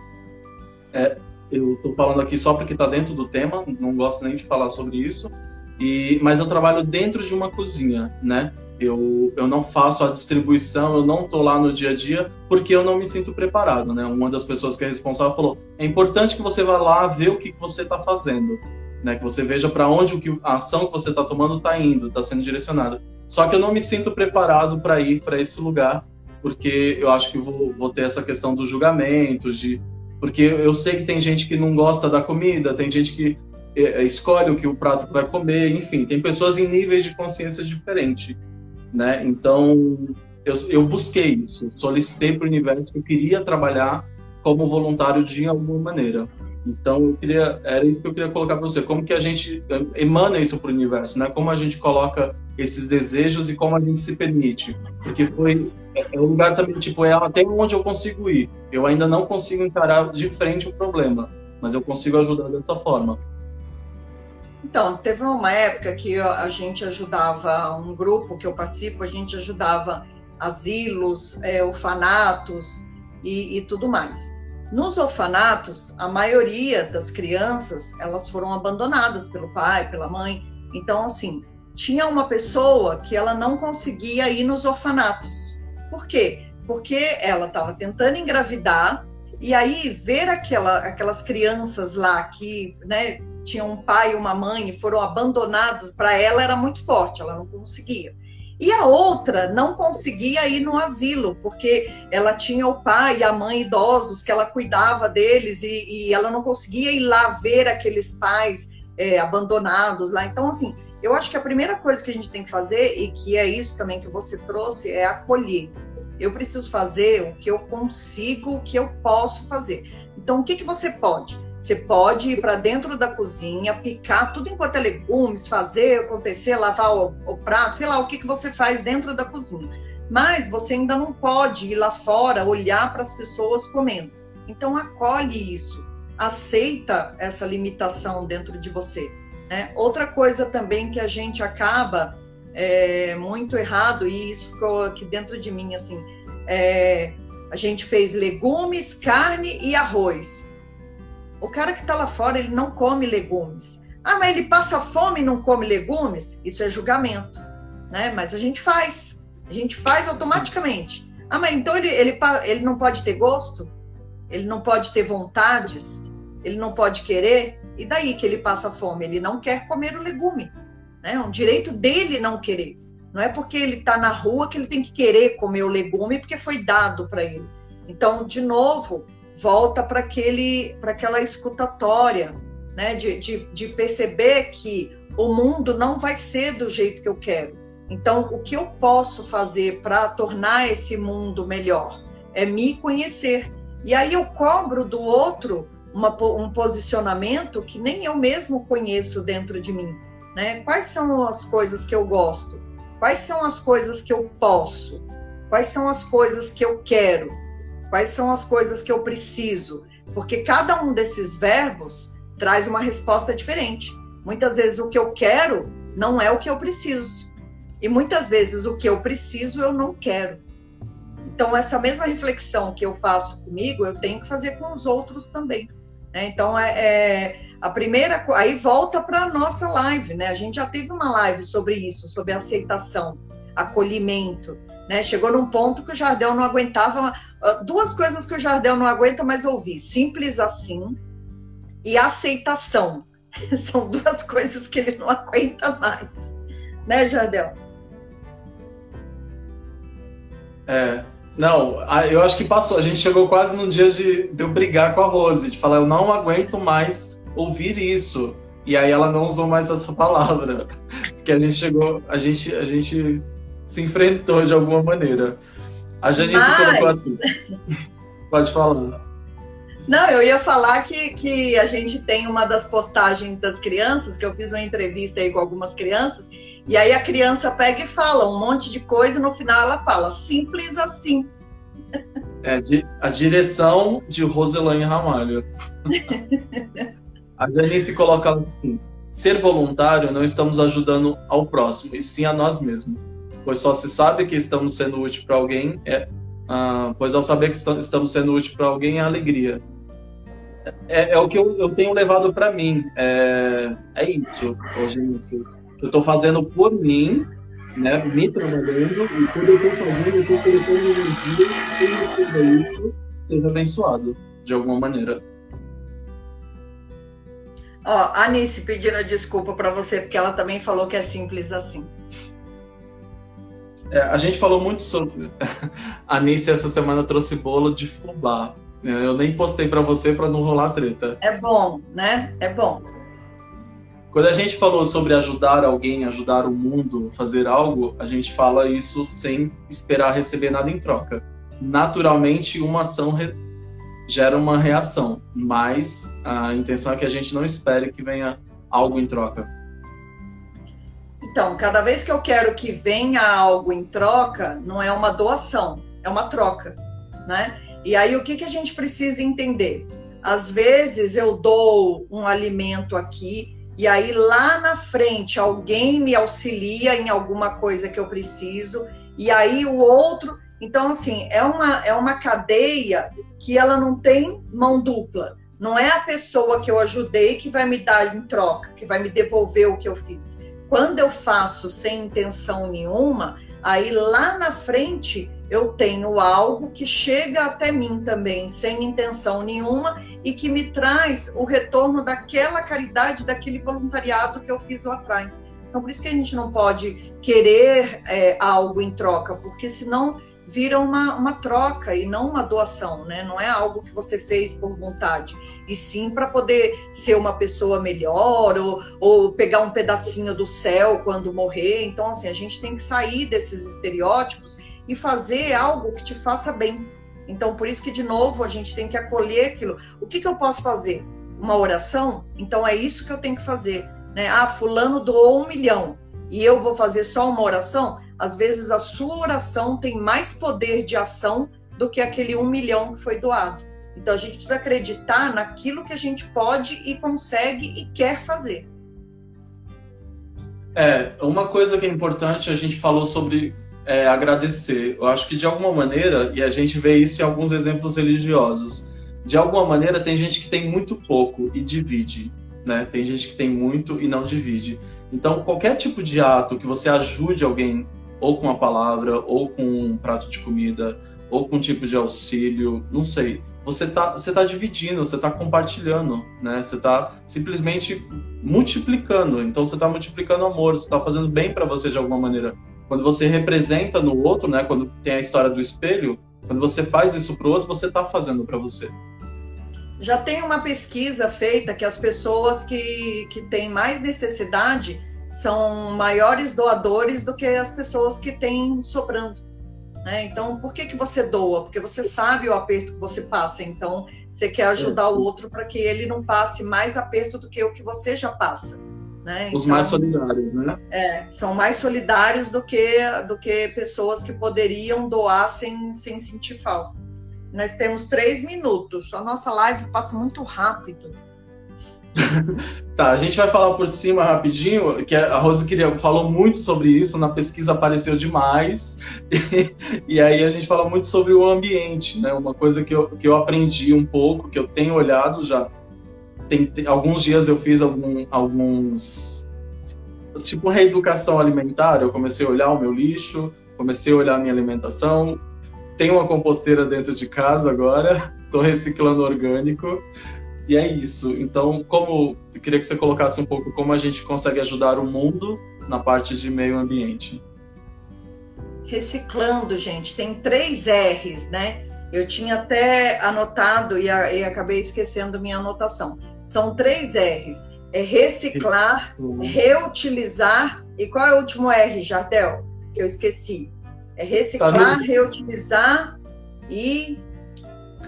É, eu estou falando aqui só porque está dentro do tema, não gosto nem de falar sobre isso. E, mas eu trabalho dentro de uma cozinha, né? Eu, eu não faço a distribuição, eu não estou lá no dia a dia porque eu não me sinto preparado, né? Uma das pessoas que é responsável falou: é importante que você vá lá ver o que, que você está fazendo, né? Que você veja para onde o que, a ação que você está tomando está indo, está sendo direcionada. Só que eu não me sinto preparado para ir para esse lugar porque eu acho que vou, vou ter essa questão do julgamento, de porque eu sei que tem gente que não gosta da comida, tem gente que é, escolhe o que o prato vai comer, enfim, tem pessoas em níveis de consciência diferentes né? Então, eu, eu busquei isso, solicitei para o universo que eu queria trabalhar como voluntário de alguma maneira. Então, eu queria, era isso que eu queria colocar para você, como que a gente emana isso para o universo, né? Como a gente coloca esses desejos e como a gente se permite, porque foi é, é um lugar também tipo é até onde eu consigo ir. Eu ainda não consigo encarar de frente o problema, mas eu consigo ajudar dessa forma. Então, teve uma época que a gente ajudava, um grupo que eu participo, a gente ajudava asilos, é, orfanatos e, e tudo mais. Nos orfanatos, a maioria das crianças, elas foram abandonadas pelo pai, pela mãe. Então, assim, tinha uma pessoa que ela não conseguia ir nos orfanatos. Por quê? Porque ela estava tentando engravidar e aí ver aquela, aquelas crianças lá que, né, tinha um pai e uma mãe e foram abandonados, para ela era muito forte, ela não conseguia. E a outra não conseguia ir no asilo, porque ela tinha o pai e a mãe idosos que ela cuidava deles e, e ela não conseguia ir lá ver aqueles pais é, abandonados lá. Então, assim, eu acho que a primeira coisa que a gente tem que fazer, e que é isso também que você trouxe, é acolher. Eu preciso fazer o que eu consigo, o que eu posso fazer. Então, o que, que você pode? Você pode ir para dentro da cozinha, picar tudo enquanto é legumes, fazer acontecer, lavar o, o prato, sei lá o que, que você faz dentro da cozinha. Mas você ainda não pode ir lá fora olhar para as pessoas comendo. Então acolhe isso, aceita essa limitação dentro de você. Né? Outra coisa também que a gente acaba é, muito errado e isso ficou aqui dentro de mim assim, é, a gente fez legumes, carne e arroz. O cara que está lá fora, ele não come legumes. Ah, mas ele passa fome e não come legumes? Isso é julgamento, né? Mas a gente faz. A gente faz automaticamente. Ah, mas então ele, ele, ele não pode ter gosto? Ele não pode ter vontades? Ele não pode querer? E daí que ele passa fome? Ele não quer comer o legume. Né? É um direito dele não querer. Não é porque ele está na rua que ele tem que querer comer o legume porque foi dado para ele. Então, de novo, volta para aquele para aquela escutatória, né? De, de, de perceber que o mundo não vai ser do jeito que eu quero. Então, o que eu posso fazer para tornar esse mundo melhor é me conhecer. E aí eu cobro do outro uma, um posicionamento que nem eu mesmo conheço dentro de mim. Né? Quais são as coisas que eu gosto? Quais são as coisas que eu posso? Quais são as coisas que eu quero? Quais são as coisas que eu preciso? Porque cada um desses verbos traz uma resposta diferente. Muitas vezes o que eu quero não é o que eu preciso. E muitas vezes o que eu preciso eu não quero. Então, essa mesma reflexão que eu faço comigo, eu tenho que fazer com os outros também. Né? Então, é, é, a primeira. Aí volta para a nossa live, né? A gente já teve uma live sobre isso, sobre aceitação, acolhimento. Né? Chegou num ponto que o Jardel não aguentava. Ah, duas coisas que o Jardel não aguenta mais ouvir: simples assim e aceitação. (laughs) São duas coisas que ele não aguenta mais. Né, Jardel? É. Não, eu acho que passou. A gente chegou quase no dia de, de eu brigar com a Rose, de falar, eu não aguento mais ouvir isso. E aí ela não usou mais essa palavra, (laughs) que a gente chegou, a gente, a gente se enfrentou de alguma maneira. A Janice Mas... colocou assim. Pode falar. Não, eu ia falar que, que a gente tem uma das postagens das crianças, que eu fiz uma entrevista aí com algumas crianças, e aí a criança pega e fala um monte de coisa e no final ela fala, simples assim. (laughs) É, a direção de Roselaine Ramalho. (laughs) a Janice coloca assim, ser voluntário não estamos ajudando ao próximo, e sim a nós mesmos. Pois só se sabe que estamos sendo útil para alguém, é, ah, pois ao saber que estamos sendo útil para alguém é alegria é, é, o que eu, eu tenho levado para mim. É, é isso, gente. Eu estou fazendo por mim, né, me trabalhando, e quando eu estou fazendo, eu estou colocando energia, quem receber isso, seja abençoado, de alguma maneira. Ó, a Anice pedindo desculpa para você, porque ela também falou que é simples assim. É, a gente falou muito sobre. (laughs) A Anice essa semana trouxe bolo de fubá. É, eu nem postei para você para não rolar treta. É bom, né? É bom. Quando a gente falou sobre ajudar alguém, ajudar o mundo, fazer algo, a gente fala isso sem esperar receber nada em troca. Naturalmente, uma ação re... gera uma reação, mas a intenção é que a gente não espere que venha algo em troca. Então, cada vez que eu quero que venha algo em troca, não é uma doação, é uma troca, né? E aí, o que, que a gente precisa entender? Às vezes eu dou um alimento aqui, e aí lá na frente alguém me auxilia em alguma coisa que eu preciso, e aí o outro. Então, assim, é uma, é uma cadeia que ela não tem mão dupla. Não é a pessoa que eu ajudei que vai me dar em troca, que vai me devolver o que eu fiz. Quando eu faço sem intenção nenhuma, aí lá na frente eu tenho algo que chega até mim também, sem intenção nenhuma, e que me traz o retorno daquela caridade, daquele voluntariado que eu fiz lá atrás. Então, por isso que a gente não pode querer é, algo em troca, porque senão vira uma, uma troca e não uma doação, né? Não é algo que você fez por vontade, e sim para poder ser uma pessoa melhor ou, ou pegar um pedacinho do céu quando morrer. Então, assim, a gente tem que sair desses estereótipos e fazer algo que te faça bem. Então, por isso que, de novo, a gente tem que acolher aquilo. O que, que eu posso fazer? Uma oração? Então, é isso que eu tenho que fazer. Né? Ah, Fulano doou um milhão e eu vou fazer só uma oração? Às vezes, a sua oração tem mais poder de ação do que aquele um milhão que foi doado. Então, a gente precisa acreditar naquilo que a gente pode e consegue e quer fazer. É, uma coisa que é importante, a gente falou sobre é, agradecer. Eu acho que de alguma maneira, e a gente vê isso em alguns exemplos religiosos, de alguma maneira tem gente que tem muito pouco e divide, né? Tem gente que tem muito e não divide. Então, qualquer tipo de ato que você ajude alguém, ou com uma palavra, ou com um prato de comida, ou com um tipo de auxílio, não sei. Você está você tá dividindo, você está compartilhando, né? Você está simplesmente multiplicando. Então, você está multiplicando amor, você está fazendo bem para você de alguma maneira quando você representa no outro, né? Quando tem a história do espelho, quando você faz isso para o outro, você está fazendo para você. Já tem uma pesquisa feita que as pessoas que, que têm mais necessidade são maiores doadores do que as pessoas que têm sobrando. Né? Então, por que, que você doa? Porque você sabe o aperto que você passa. Então, você quer ajudar o outro para que ele não passe mais aperto do que o que você já passa. Né? Os então, mais solidários, né? É, são mais solidários do que, do que pessoas que poderiam doar sem, sem sentir falta. Nós temos três minutos, a nossa live passa muito rápido. (laughs) tá, a gente vai falar por cima rapidinho, que a Rose queria, falou muito sobre isso, na pesquisa apareceu demais, e, (laughs) e, aí a gente fala muito sobre o ambiente, né? Uma coisa que eu, que eu aprendi um pouco, que eu tenho olhado já tem, tem, alguns dias eu fiz algum, alguns tipo reeducação alimentar. Eu comecei a olhar o meu lixo, comecei a olhar a minha alimentação. Tenho uma composteira dentro de casa agora, (laughs) estou reciclando orgânico. E é isso. Então, como eu queria que você colocasse um pouco como a gente consegue ajudar o mundo na parte de meio ambiente. Reciclando, gente, tem três R's, né? Eu tinha até anotado e, a, e acabei esquecendo minha anotação São três R's. É reciclar, reutilizar e qual é o último R, Jardel? Que eu esqueci. É reciclar, tá reutilizar e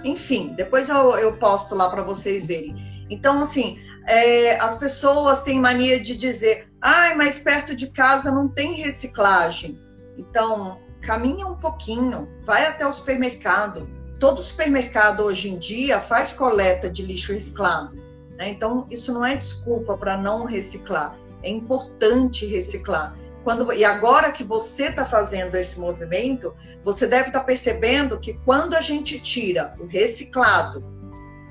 enfim, depois eu, eu posto lá para vocês verem. Então, assim, é, as pessoas têm mania de dizer, ai, mas perto de casa não tem reciclagem. Então, caminha um pouquinho, vai até o supermercado. Todo supermercado hoje em dia faz coleta de lixo reciclado. Né? Então, isso não é desculpa para não reciclar. É importante reciclar. Quando, e agora que você está fazendo esse movimento, você deve estar tá percebendo que quando a gente tira o reciclado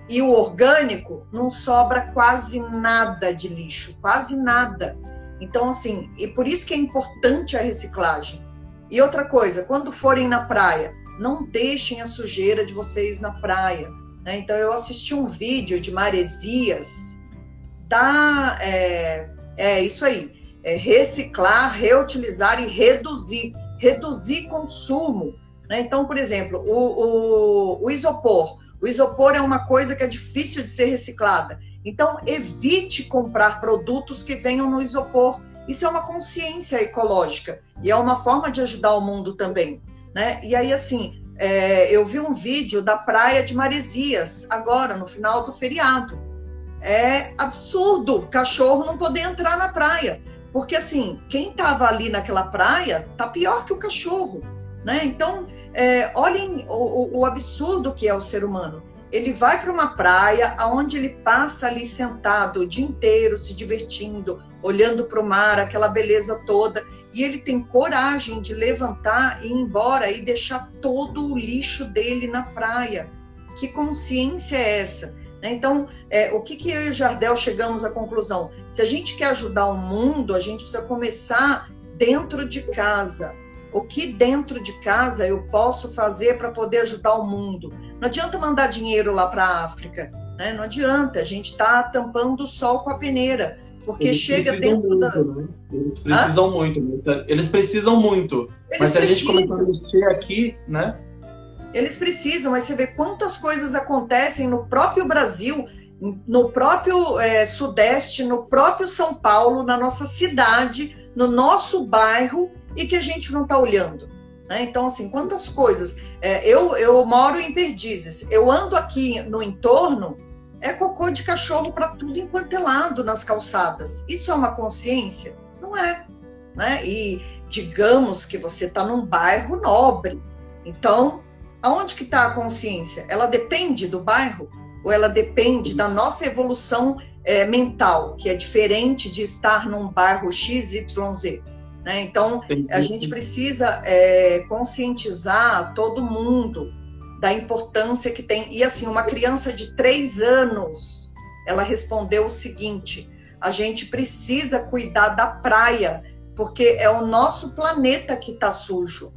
e o orgânico, não sobra quase nada de lixo, quase nada. Então, assim, e por isso que é importante a reciclagem. E outra coisa, quando forem na praia, não deixem a sujeira de vocês na praia. Né? Então, eu assisti um vídeo de maresias da. É, é isso aí é, reciclar, reutilizar e reduzir. Reduzir consumo. Né? Então, por exemplo, o, o, o isopor. O isopor é uma coisa que é difícil de ser reciclada. Então, evite comprar produtos que venham no isopor. Isso é uma consciência ecológica e é uma forma de ajudar o mundo também. Né? E aí, assim, é, eu vi um vídeo da praia de Maresias, agora, no final do feriado. É absurdo cachorro não poder entrar na praia. Porque, assim, quem estava ali naquela praia tá pior que o cachorro, né? Então, é, olhem o, o, absurdo que é o ser humano. Ele vai para uma praia onde ele passa ali sentado o dia inteiro, se divertindo, olhando para o mar, aquela beleza toda, e ele tem coragem de levantar e ir embora e deixar todo o lixo dele na praia. Que consciência é essa? Né? Então, é, o que, que eu e o Jardel chegamos à conclusão? Se a gente quer ajudar o mundo, a gente precisa começar dentro de casa. O que dentro de casa eu posso fazer para poder ajudar o mundo? Não adianta mandar dinheiro lá para a África, né? não adianta, a gente está tampando o sol com a peneira, porque eles chega dentro muito, da. Né? Eles precisam Hã? muito, eles precisam muito. Eles mas se a gente começar a mexer aqui, né? Eles precisam, mas você vê quantas coisas acontecem no próprio Brasil, no próprio é, Sudeste, no próprio São Paulo, na nossa cidade, no nosso bairro, e que a gente não está olhando. Né? Então, assim, quantas coisas. É, eu, eu moro em Perdizes, eu ando aqui no entorno, é cocô de cachorro para tudo enquanto é lado nas calçadas. Isso é uma consciência? Não é. Né? E digamos que você está num bairro nobre. Então, aonde que está a consciência? Ela depende do bairro ou ela depende da nossa evolução é, mental, que é diferente de estar num bairro XYZ? Né? Então, a gente precisa é, conscientizar todo mundo da importância que tem. E assim, uma criança de três anos, ela respondeu o seguinte: a gente precisa cuidar da praia, porque é o nosso planeta que está sujo.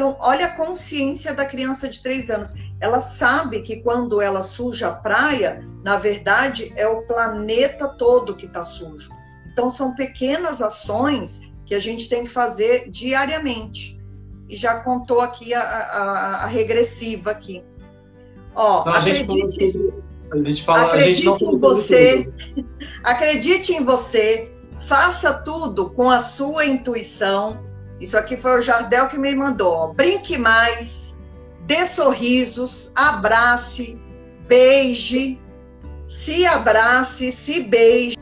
Então, olha a consciência da criança de três anos. Ela sabe que quando ela suja a praia, na verdade, é o planeta todo que está sujo. Então, são pequenas ações que a gente tem que fazer diariamente. E já contou aqui a, a, a regressiva aqui. Ó, então, acredite, a gente fala, acredite a gente em você, (laughs) acredite em você, faça tudo com a sua intuição isso aqui foi o Jardel que me mandou. Brinque mais, dê sorrisos, abrace, beije, se abrace, se beije.